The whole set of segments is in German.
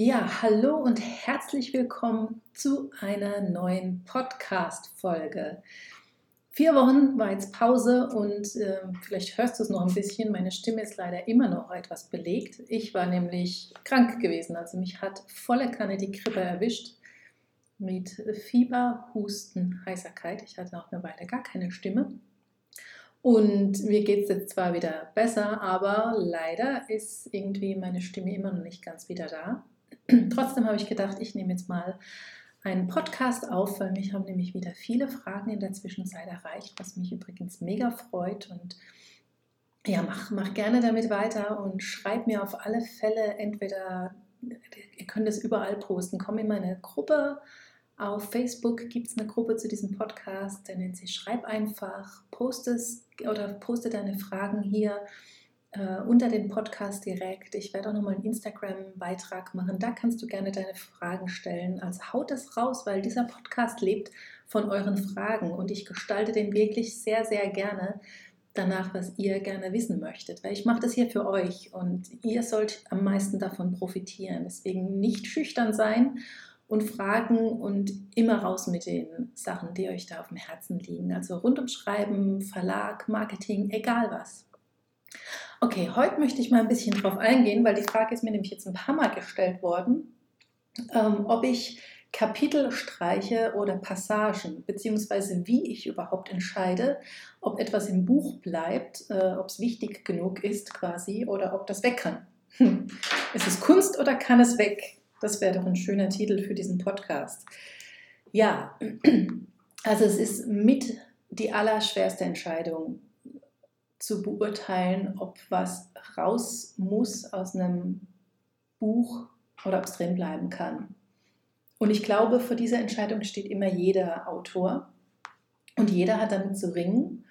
Ja, hallo und herzlich willkommen zu einer neuen Podcast-Folge. Vier Wochen war jetzt Pause und äh, vielleicht hörst du es noch ein bisschen. Meine Stimme ist leider immer noch etwas belegt. Ich war nämlich krank gewesen, also mich hat volle Kanne die Grippe erwischt mit Fieber, Husten, Heiserkeit. Ich hatte auch eine Weile gar keine Stimme. Und mir geht es jetzt zwar wieder besser, aber leider ist irgendwie meine Stimme immer noch nicht ganz wieder da. Trotzdem habe ich gedacht, ich nehme jetzt mal einen Podcast auf, weil mich haben nämlich wieder viele Fragen in der Zwischenzeit erreicht, was mich übrigens mega freut. Und ja, mach, mach gerne damit weiter und schreib mir auf alle Fälle entweder, ihr könnt es überall posten, komm in meine Gruppe. Auf Facebook gibt es eine Gruppe zu diesem Podcast, der nennt sich Schreib einfach, poste es oder poste deine Fragen hier äh, unter dem Podcast direkt. Ich werde auch nochmal einen Instagram-Beitrag machen. Da kannst du gerne deine Fragen stellen. Also haut das raus, weil dieser Podcast lebt von euren Fragen und ich gestalte den wirklich sehr, sehr gerne danach, was ihr gerne wissen möchtet. Weil ich mache das hier für euch und ihr sollt am meisten davon profitieren. Deswegen nicht schüchtern sein und fragen und immer raus mit den Sachen, die euch da auf dem Herzen liegen. Also rund um Schreiben, Verlag, Marketing, egal was. Okay, heute möchte ich mal ein bisschen drauf eingehen, weil die Frage ist mir nämlich jetzt ein paar Mal gestellt worden, ähm, ob ich Kapitel streiche oder Passagen, beziehungsweise wie ich überhaupt entscheide, ob etwas im Buch bleibt, äh, ob es wichtig genug ist quasi oder ob das weg kann. Hm. Ist es Kunst oder kann es weg? Das wäre doch ein schöner Titel für diesen Podcast. Ja, also es ist mit die allerschwerste Entscheidung, zu beurteilen, ob was raus muss aus einem Buch oder ob es drin bleiben kann. Und ich glaube, vor dieser Entscheidung steht immer jeder Autor und jeder hat damit zu ringen.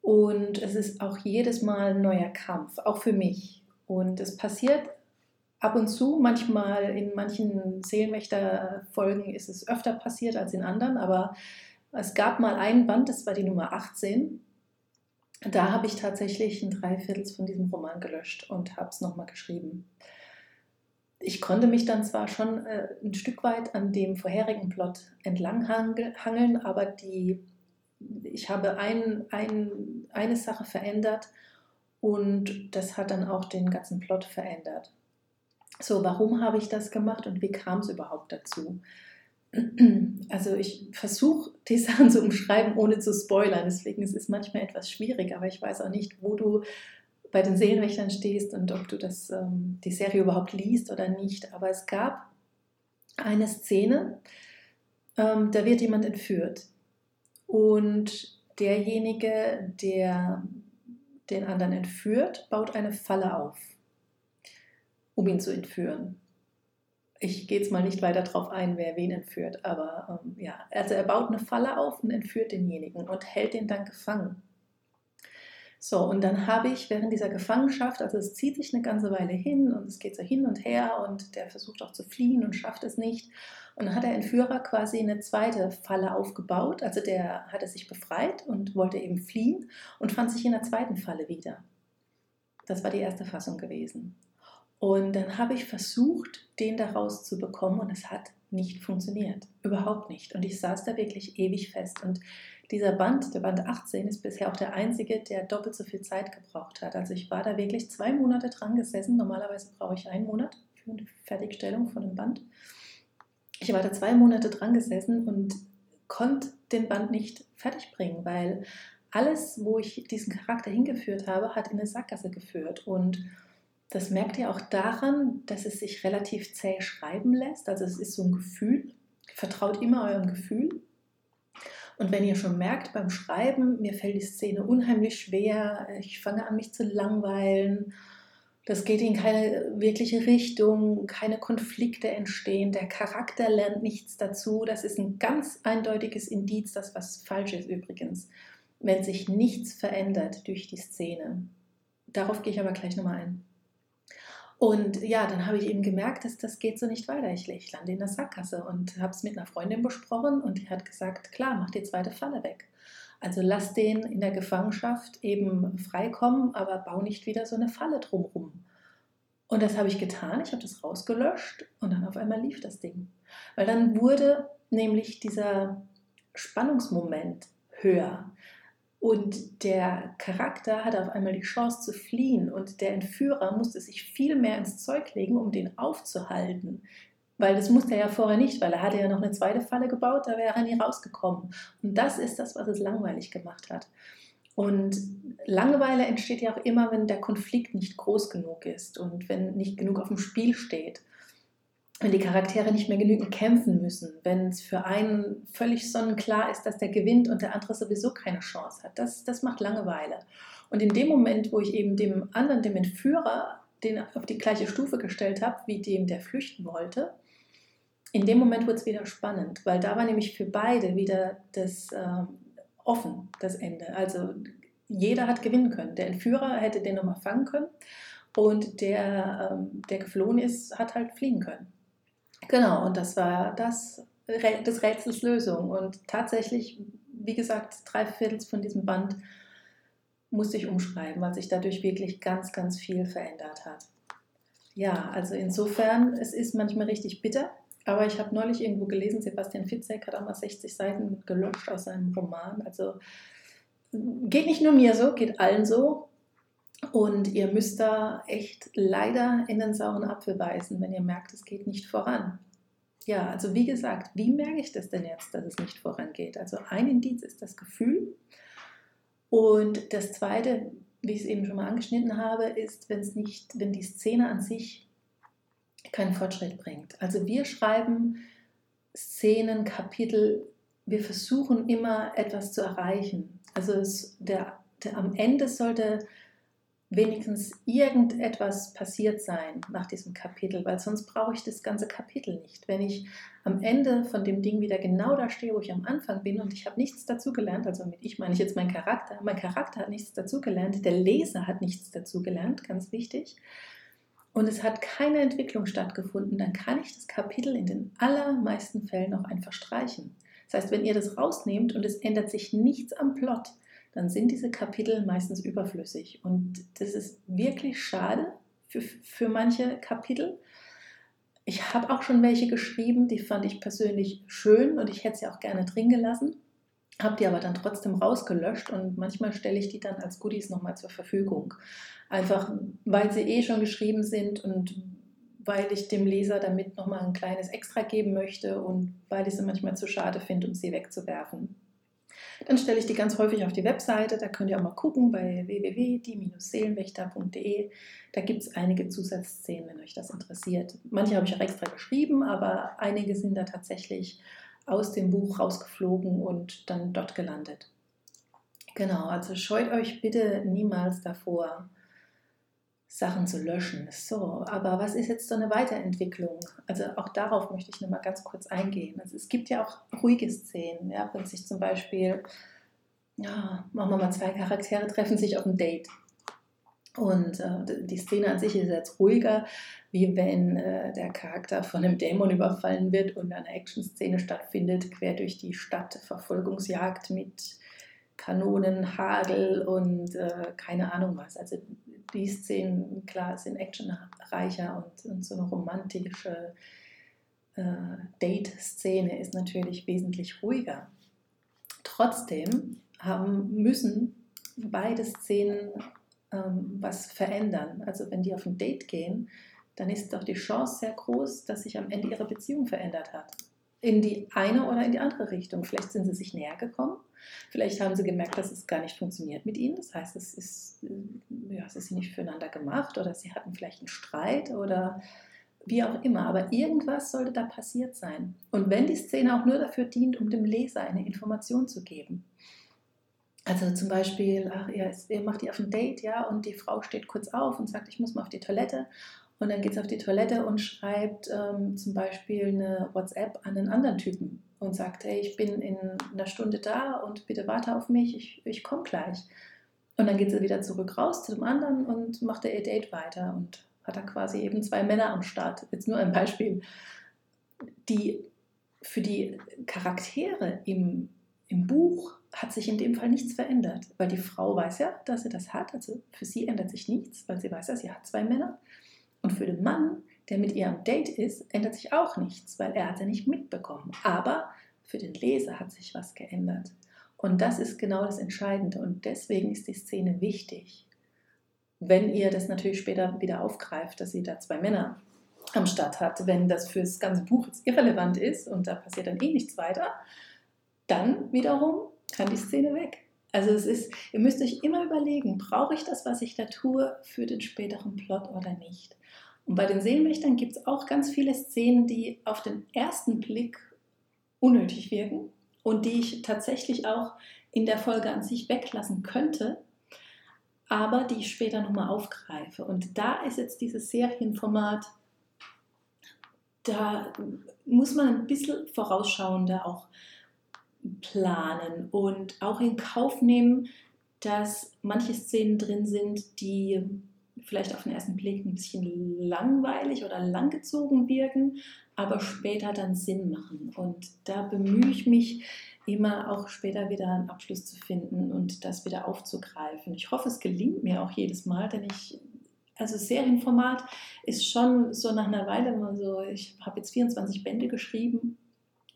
Und es ist auch jedes Mal ein neuer Kampf, auch für mich. Und es passiert ab und zu, manchmal in manchen Seelenwächter-Folgen ist es öfter passiert als in anderen, aber es gab mal einen Band, das war die Nummer 18, da habe ich tatsächlich ein Dreiviertel von diesem Roman gelöscht und habe es nochmal geschrieben. Ich konnte mich dann zwar schon äh, ein Stück weit an dem vorherigen Plot entlanghangeln, aber die, ich habe ein, ein, eine Sache verändert und das hat dann auch den ganzen Plot verändert. So, warum habe ich das gemacht und wie kam es überhaupt dazu? also ich versuche die Sachen zu umschreiben, ohne zu spoilern. Deswegen ist es manchmal etwas schwierig, aber ich weiß auch nicht, wo du bei den Seelenwächtern stehst und ob du das, ähm, die Serie überhaupt liest oder nicht. Aber es gab eine Szene, ähm, da wird jemand entführt. Und derjenige, der den anderen entführt, baut eine Falle auf, um ihn zu entführen ich gehe jetzt mal nicht weiter darauf ein, wer wen entführt, aber ähm, ja, also er baut eine Falle auf und entführt denjenigen und hält den dann gefangen. So, und dann habe ich während dieser Gefangenschaft, also es zieht sich eine ganze Weile hin und es geht so hin und her und der versucht auch zu fliehen und schafft es nicht. Und dann hat der Entführer quasi eine zweite Falle aufgebaut, also der hatte sich befreit und wollte eben fliehen und fand sich in der zweiten Falle wieder. Das war die erste Fassung gewesen. Und dann habe ich versucht, den da rauszubekommen und es hat nicht funktioniert. Überhaupt nicht. Und ich saß da wirklich ewig fest. Und dieser Band, der Band 18, ist bisher auch der einzige, der doppelt so viel Zeit gebraucht hat. Also ich war da wirklich zwei Monate dran gesessen. Normalerweise brauche ich einen Monat für die Fertigstellung von einem Band. Ich war da zwei Monate dran gesessen und konnte den Band nicht fertigbringen, weil alles, wo ich diesen Charakter hingeführt habe, hat in eine Sackgasse geführt. Und das merkt ihr auch daran, dass es sich relativ zäh schreiben lässt. Also es ist so ein Gefühl. Vertraut immer eurem Gefühl. Und wenn ihr schon merkt beim Schreiben, mir fällt die Szene unheimlich schwer, ich fange an mich zu langweilen, das geht in keine wirkliche Richtung, keine Konflikte entstehen, der Charakter lernt nichts dazu, das ist ein ganz eindeutiges Indiz, dass was falsch ist übrigens, wenn sich nichts verändert durch die Szene. Darauf gehe ich aber gleich nochmal ein. Und ja, dann habe ich eben gemerkt, dass das geht so nicht weiter. Ich, ich lande in der Sackgasse und habe es mit einer Freundin besprochen und die hat gesagt, klar, mach die zweite Falle weg. Also lass den in der Gefangenschaft eben freikommen, aber bau nicht wieder so eine Falle drumrum. Und das habe ich getan. Ich habe das rausgelöscht und dann auf einmal lief das Ding. Weil dann wurde nämlich dieser Spannungsmoment höher. Und der Charakter hatte auf einmal die Chance zu fliehen und der Entführer musste sich viel mehr ins Zeug legen, um den aufzuhalten. Weil das musste er ja vorher nicht, weil er hatte ja noch eine zweite Falle gebaut, da wäre er nie rausgekommen. Und das ist das, was es langweilig gemacht hat. Und Langeweile entsteht ja auch immer, wenn der Konflikt nicht groß genug ist und wenn nicht genug auf dem Spiel steht wenn die Charaktere nicht mehr genügend kämpfen müssen, wenn es für einen völlig sonnenklar ist, dass der gewinnt und der andere sowieso keine Chance hat. Das, das macht Langeweile. Und in dem Moment, wo ich eben dem anderen, dem Entführer, den auf die gleiche Stufe gestellt habe, wie dem, der flüchten wollte, in dem Moment wurde es wieder spannend, weil da war nämlich für beide wieder das äh, offen, das Ende. Also jeder hat gewinnen können. Der Entführer hätte den nochmal fangen können und der, ähm, der geflohen ist, hat halt fliehen können. Genau, und das war das des Rätsels Lösung. Und tatsächlich, wie gesagt, drei Viertel von diesem Band musste ich umschreiben, weil sich dadurch wirklich ganz, ganz viel verändert hat. Ja, also insofern, es ist manchmal richtig bitter, aber ich habe neulich irgendwo gelesen, Sebastian Fitzek hat auch mal 60 Seiten gelöscht aus seinem Roman. Also geht nicht nur mir so, geht allen so. Und ihr müsst da echt leider in den sauren Apfel beißen, wenn ihr merkt, es geht nicht voran. Ja, also wie gesagt, wie merke ich das denn jetzt, dass es nicht vorangeht? Also ein Indiz ist das Gefühl. Und das zweite, wie ich es eben schon mal angeschnitten habe, ist, wenn es nicht, wenn die Szene an sich keinen Fortschritt bringt. Also wir schreiben Szenen, Kapitel, wir versuchen immer etwas zu erreichen. Also es, der, der, am Ende sollte wenigstens irgendetwas passiert sein nach diesem Kapitel, weil sonst brauche ich das ganze Kapitel nicht. Wenn ich am Ende von dem Ding wieder genau da stehe, wo ich am Anfang bin und ich habe nichts dazugelernt, also mit ich meine ich jetzt mein Charakter, mein Charakter hat nichts dazugelernt, der Leser hat nichts dazugelernt, ganz wichtig, und es hat keine Entwicklung stattgefunden, dann kann ich das Kapitel in den allermeisten Fällen auch einfach streichen. Das heißt, wenn ihr das rausnehmt und es ändert sich nichts am Plot, dann sind diese Kapitel meistens überflüssig. Und das ist wirklich schade für, für manche Kapitel. Ich habe auch schon welche geschrieben, die fand ich persönlich schön und ich hätte sie auch gerne drin gelassen, habe die aber dann trotzdem rausgelöscht und manchmal stelle ich die dann als Goodies nochmal zur Verfügung. Einfach weil sie eh schon geschrieben sind und weil ich dem Leser damit nochmal ein kleines Extra geben möchte und weil ich sie manchmal zu schade finde, um sie wegzuwerfen. Dann stelle ich die ganz häufig auf die Webseite. Da könnt ihr auch mal gucken bei www.die-seelenwächter.de. Da gibt es einige Zusatzszenen, wenn euch das interessiert. Manche habe ich auch extra geschrieben, aber einige sind da tatsächlich aus dem Buch rausgeflogen und dann dort gelandet. Genau, also scheut euch bitte niemals davor, Sachen zu löschen. So, aber was ist jetzt so eine Weiterentwicklung? Also auch darauf möchte ich nochmal ganz kurz eingehen. Also es gibt ja auch ruhige Szenen, ja, wenn sich zum Beispiel, ja, machen wir mal zwei Charaktere treffen sich auf ein Date. Und äh, die Szene an sich ist jetzt ruhiger, wie wenn äh, der Charakter von einem Dämon überfallen wird und eine Action-Szene stattfindet, quer durch die Stadt, Verfolgungsjagd mit Kanonen, Hagel und äh, keine Ahnung was. Also die Szenen, klar, sind actionreicher und, und so eine romantische äh, Date-Szene ist natürlich wesentlich ruhiger. Trotzdem haben, müssen beide Szenen ähm, was verändern. Also wenn die auf ein Date gehen, dann ist doch die Chance sehr groß, dass sich am Ende ihre Beziehung verändert hat in die eine oder in die andere Richtung. Vielleicht sind sie sich näher gekommen, vielleicht haben sie gemerkt, dass es gar nicht funktioniert mit ihnen. Das heißt, es ist, äh, ja, es ist nicht füreinander gemacht oder sie hatten vielleicht einen Streit oder wie auch immer. Aber irgendwas sollte da passiert sein. Und wenn die Szene auch nur dafür dient, um dem Leser eine Information zu geben. Also zum Beispiel, ach, ihr, ihr macht die auf ein Date, ja, und die Frau steht kurz auf und sagt, ich muss mal auf die Toilette. Und dann geht es auf die Toilette und schreibt ähm, zum Beispiel eine WhatsApp an einen anderen Typen und sagt, hey, ich bin in einer Stunde da und bitte warte auf mich, ich, ich komme gleich. Und dann geht sie wieder zurück raus zu dem anderen und macht ihr Date weiter und hat da quasi eben zwei Männer am Start. Jetzt nur ein Beispiel. Die, für die Charaktere im, im Buch hat sich in dem Fall nichts verändert, weil die Frau weiß ja, dass sie das hat. Also für sie ändert sich nichts, weil sie weiß ja, sie hat zwei Männer. Und für den Mann, der mit ihr am Date ist, ändert sich auch nichts, weil er hat ja nicht mitbekommen. Aber für den Leser hat sich was geändert. Und das ist genau das Entscheidende. Und deswegen ist die Szene wichtig. Wenn ihr das natürlich später wieder aufgreift, dass sie da zwei Männer am Start hat, wenn das fürs ganze Buch jetzt irrelevant ist und da passiert dann eh nichts weiter, dann wiederum kann die Szene weg. Also es ist, ihr müsst euch immer überlegen, brauche ich das, was ich da tue, für den späteren Plot oder nicht. Und bei den Seelenwächtern gibt es auch ganz viele Szenen, die auf den ersten Blick unnötig wirken und die ich tatsächlich auch in der Folge an sich weglassen könnte, aber die ich später nochmal aufgreife. Und da ist jetzt dieses Serienformat, da muss man ein bisschen vorausschauender auch planen und auch in Kauf nehmen, dass manche Szenen drin sind, die vielleicht auf den ersten Blick ein bisschen langweilig oder langgezogen wirken, aber später dann Sinn machen. Und da bemühe ich mich immer auch später wieder einen Abschluss zu finden und das wieder aufzugreifen. Ich hoffe, es gelingt mir auch jedes Mal, denn ich, also Serienformat ist schon so nach einer Weile immer so, ich habe jetzt 24 Bände geschrieben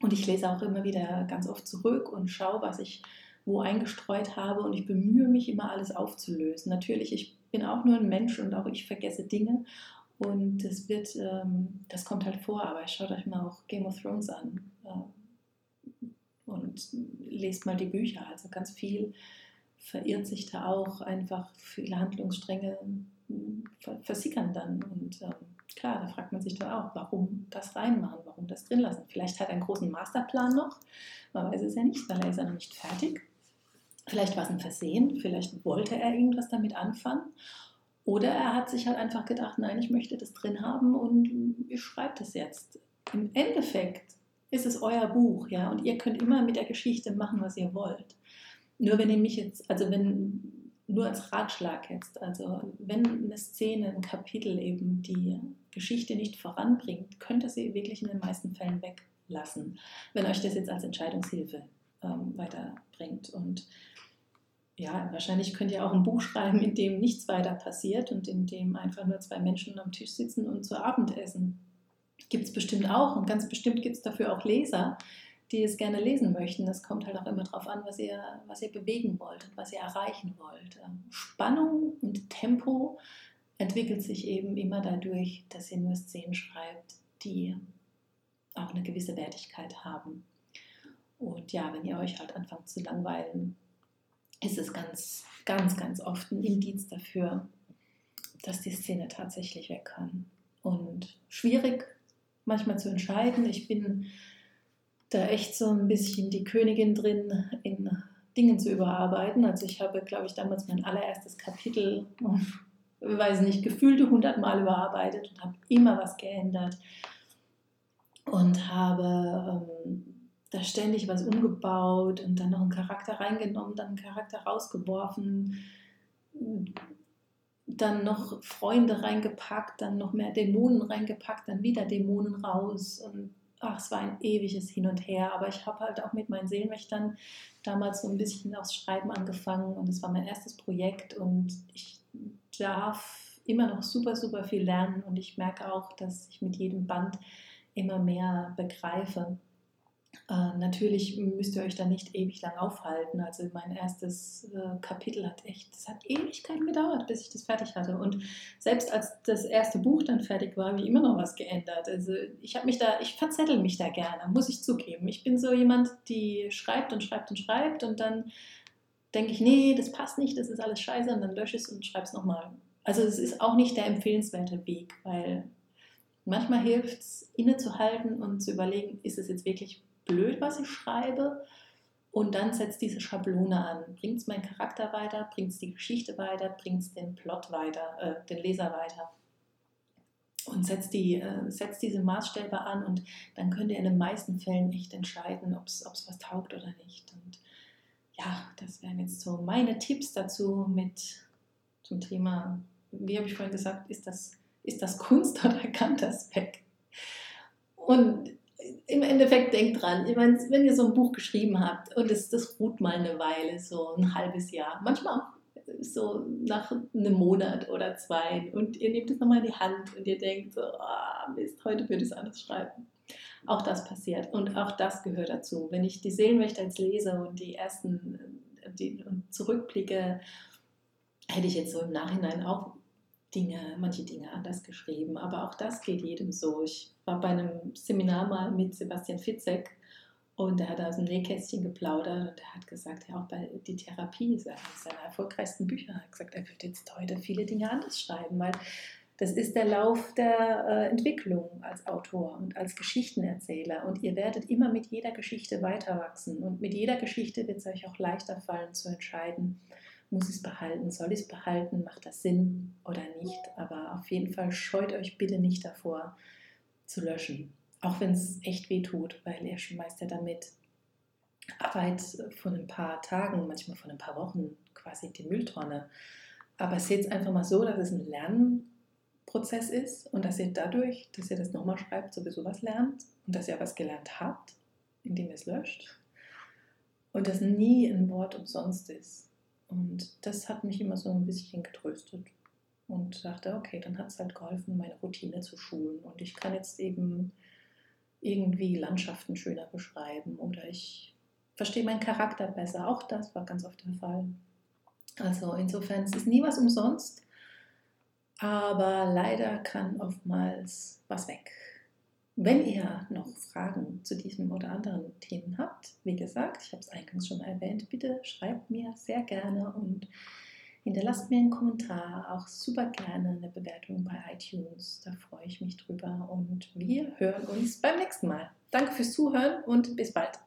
und ich lese auch immer wieder ganz oft zurück und schaue, was ich wo eingestreut habe. Und ich bemühe mich immer alles aufzulösen. Natürlich, ich bin auch nur ein Mensch und auch ich vergesse Dinge. Und das wird, ähm, das kommt halt vor, aber schaut euch mal auch Game of Thrones an äh, und lest mal die Bücher. Also ganz viel verirrt sich da auch. Einfach, viele Handlungsstränge hm, versickern dann. Und ähm, klar, da fragt man sich dann auch, warum das reinmachen, warum das drin lassen. Vielleicht hat er einen großen Masterplan noch, man weiß es ja nicht, weil er ist ja noch nicht fertig. Vielleicht war es ein Versehen, vielleicht wollte er irgendwas damit anfangen. Oder er hat sich halt einfach gedacht, nein, ich möchte das drin haben und ich schreibe das jetzt. Im Endeffekt ist es euer Buch, ja, und ihr könnt immer mit der Geschichte machen, was ihr wollt. Nur wenn ihr mich jetzt, also wenn nur als Ratschlag jetzt. Also wenn eine Szene, ein Kapitel eben die Geschichte nicht voranbringt, könnt ihr sie wirklich in den meisten Fällen weglassen, wenn euch das jetzt als Entscheidungshilfe ähm, weiterbringt. Und ja, wahrscheinlich könnt ihr auch ein Buch schreiben, in dem nichts weiter passiert und in dem einfach nur zwei Menschen am Tisch sitzen und zu Abend essen. Gibt es bestimmt auch und ganz bestimmt gibt es dafür auch Leser, die es gerne lesen möchten. Es kommt halt auch immer darauf an, was ihr, was ihr bewegen wollt und was ihr erreichen wollt. Ähm, Spannung und Tempo entwickelt sich eben immer dadurch, dass ihr nur Szenen schreibt, die auch eine gewisse Wertigkeit haben. Und ja, wenn ihr euch halt anfangt zu langweilen, ist es ganz, ganz, ganz oft ein Indiz dafür, dass die Szene tatsächlich weg kann. Und schwierig manchmal zu entscheiden. Ich bin da echt so ein bisschen die Königin drin, in Dingen zu überarbeiten. Also ich habe, glaube ich, damals mein allererstes Kapitel, weiß nicht, gefühlte hundertmal überarbeitet und habe immer was geändert und habe ähm, da ständig was umgebaut und dann noch einen Charakter reingenommen, dann einen Charakter rausgeworfen, dann noch Freunde reingepackt, dann noch mehr Dämonen reingepackt, dann wieder Dämonen raus und ach, es war ein ewiges Hin und Her, aber ich habe halt auch mit meinen Seelenwächtern damals so ein bisschen aufs Schreiben angefangen und es war mein erstes Projekt und ich darf immer noch super, super viel lernen und ich merke auch, dass ich mit jedem Band immer mehr begreife. Äh, natürlich müsst ihr euch da nicht ewig lang aufhalten. Also mein erstes äh, Kapitel hat echt, das hat Ewigkeiten gedauert, bis ich das fertig hatte. Und selbst als das erste Buch dann fertig war, habe ich immer noch was geändert. Also ich habe mich da, ich verzettel mich da gerne, muss ich zugeben. Ich bin so jemand, die schreibt und schreibt und schreibt und dann denke ich, nee, das passt nicht, das ist alles scheiße und dann lösche ich es und schreibe es nochmal. Also es ist auch nicht der empfehlenswerte Weg, weil manchmal hilft es, innezuhalten und zu überlegen, ist es jetzt wirklich blöd, was ich schreibe. Und dann setzt diese Schablone an. Bringt es meinen Charakter weiter? Bringt es die Geschichte weiter? Bringt es den Plot weiter, äh, den Leser weiter? Und setzt, die, äh, setzt diese Maßstäbe an und dann könnt ihr in den meisten Fällen echt entscheiden, ob es was taugt oder nicht. Und ja, das wären jetzt so meine Tipps dazu mit zum Thema, wie habe ich vorhin gesagt, ist das, ist das Kunst oder kann das weg? Und im Endeffekt denkt dran, ich meine, wenn ihr so ein Buch geschrieben habt und es, das ruht mal eine Weile, so ein halbes Jahr, manchmal auch so nach einem Monat oder zwei und ihr nehmt es nochmal in die Hand und ihr denkt so, oh, Mist, heute würde ich es anders schreiben. Auch das passiert und auch das gehört dazu. Wenn ich die Seelenwächter jetzt lese und die ersten die, und zurückblicke, hätte ich jetzt so im Nachhinein auch Dinge, manche Dinge anders geschrieben. Aber auch das geht jedem so. Ich war bei einem Seminar mal mit Sebastian Fitzek und er hat aus dem Nähkästchen geplaudert und er hat gesagt, ja auch bei die Therapie ist eines seiner erfolgreichsten Bücher. Er hat gesagt, er wird jetzt heute viele Dinge anders schreiben, weil das ist der Lauf der äh, Entwicklung als Autor und als Geschichtenerzähler. Und ihr werdet immer mit jeder Geschichte weiter wachsen. Und mit jeder Geschichte wird es euch auch leichter fallen zu entscheiden, muss ich es behalten, soll ich es behalten, macht das Sinn oder nicht. Aber auf jeden Fall scheut euch bitte nicht davor zu löschen. Auch wenn es echt weh tut, weil ihr schmeißt ja damit Arbeit von ein paar Tagen, manchmal von ein paar Wochen quasi in die Mülltonne. Aber seht es einfach mal so, dass es ein Lernprozess ist und dass ihr dadurch, dass ihr das nochmal schreibt, sowieso was lernt und dass ihr was gelernt habt, indem ihr es löscht. Und dass nie ein Wort umsonst ist. Und das hat mich immer so ein bisschen getröstet und dachte, okay, dann hat es halt geholfen, meine Routine zu schulen. Und ich kann jetzt eben irgendwie Landschaften schöner beschreiben oder ich verstehe meinen Charakter besser. Auch das war ganz oft der Fall. Also insofern es ist nie was umsonst, aber leider kann oftmals was weg. Wenn ihr noch Fragen zu diesem oder anderen Themen habt, wie gesagt, ich habe es eingangs schon erwähnt, bitte schreibt mir sehr gerne und hinterlasst mir einen Kommentar, auch super gerne eine Bewertung bei iTunes. Da freue ich mich drüber und wir hören uns beim nächsten Mal. Danke fürs Zuhören und bis bald.